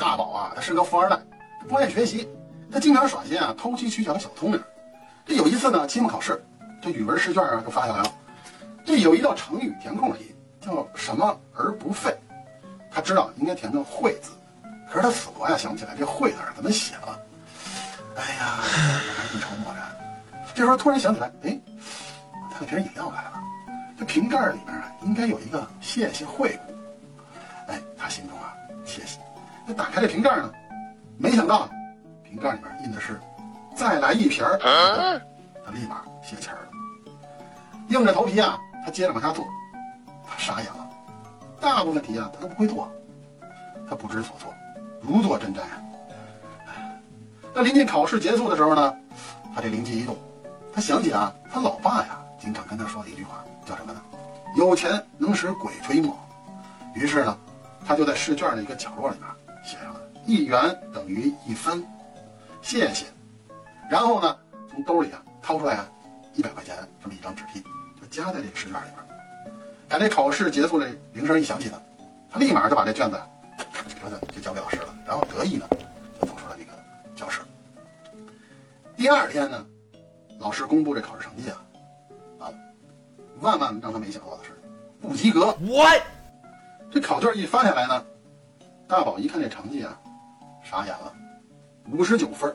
大宝啊，他是个富二代，不爱学习，他经常耍些啊偷鸡取巧的小聪明。这有一次呢，期末考试，这语文试卷啊就发下来了，这有一道成语填空题，叫什么而不废。他知道应该填个“会”字，可是他死活呀想不起来这“会”字怎么写了。哎呀，一筹莫展。这时候突然想起来，哎，他给瓶饮料来了，这瓶盖里面啊应该有一个“谢谢惠顾”。哎，他心中啊窃喜。那打开这瓶盖呢，没想到瓶盖里面印的是“再来一瓶儿”，他立马泄气儿了。硬着头皮啊，他接着往下做，他傻眼了。大部分题啊，他都不会做，他不知所措，如坐针毡啊。那临近考试结束的时候呢，他这灵机一动，他想起啊，他老爸呀，经常跟他说的一句话，叫什么呢？有钱能使鬼推磨。于是呢，他就在试卷的一个角落里面写上了“一元等于一分”，谢谢。然后呢，从兜里啊掏出来啊一百块钱这么一张纸币，就夹在这个试卷里边。等这考试结束的铃声一响起呢，他立马就把这卷子，就交给老师了，然后得意呢就走出了这个教室。第二天呢，老师公布这考试成绩啊，啊，万万让他没想到的是，不及格。我这考卷一发下来呢，大宝一看这成绩啊，傻眼了，五十九分，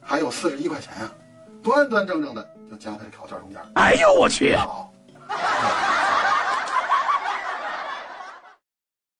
还有四十一块钱啊、端端正正的就夹在这考卷中间。哎呦我去！大宝，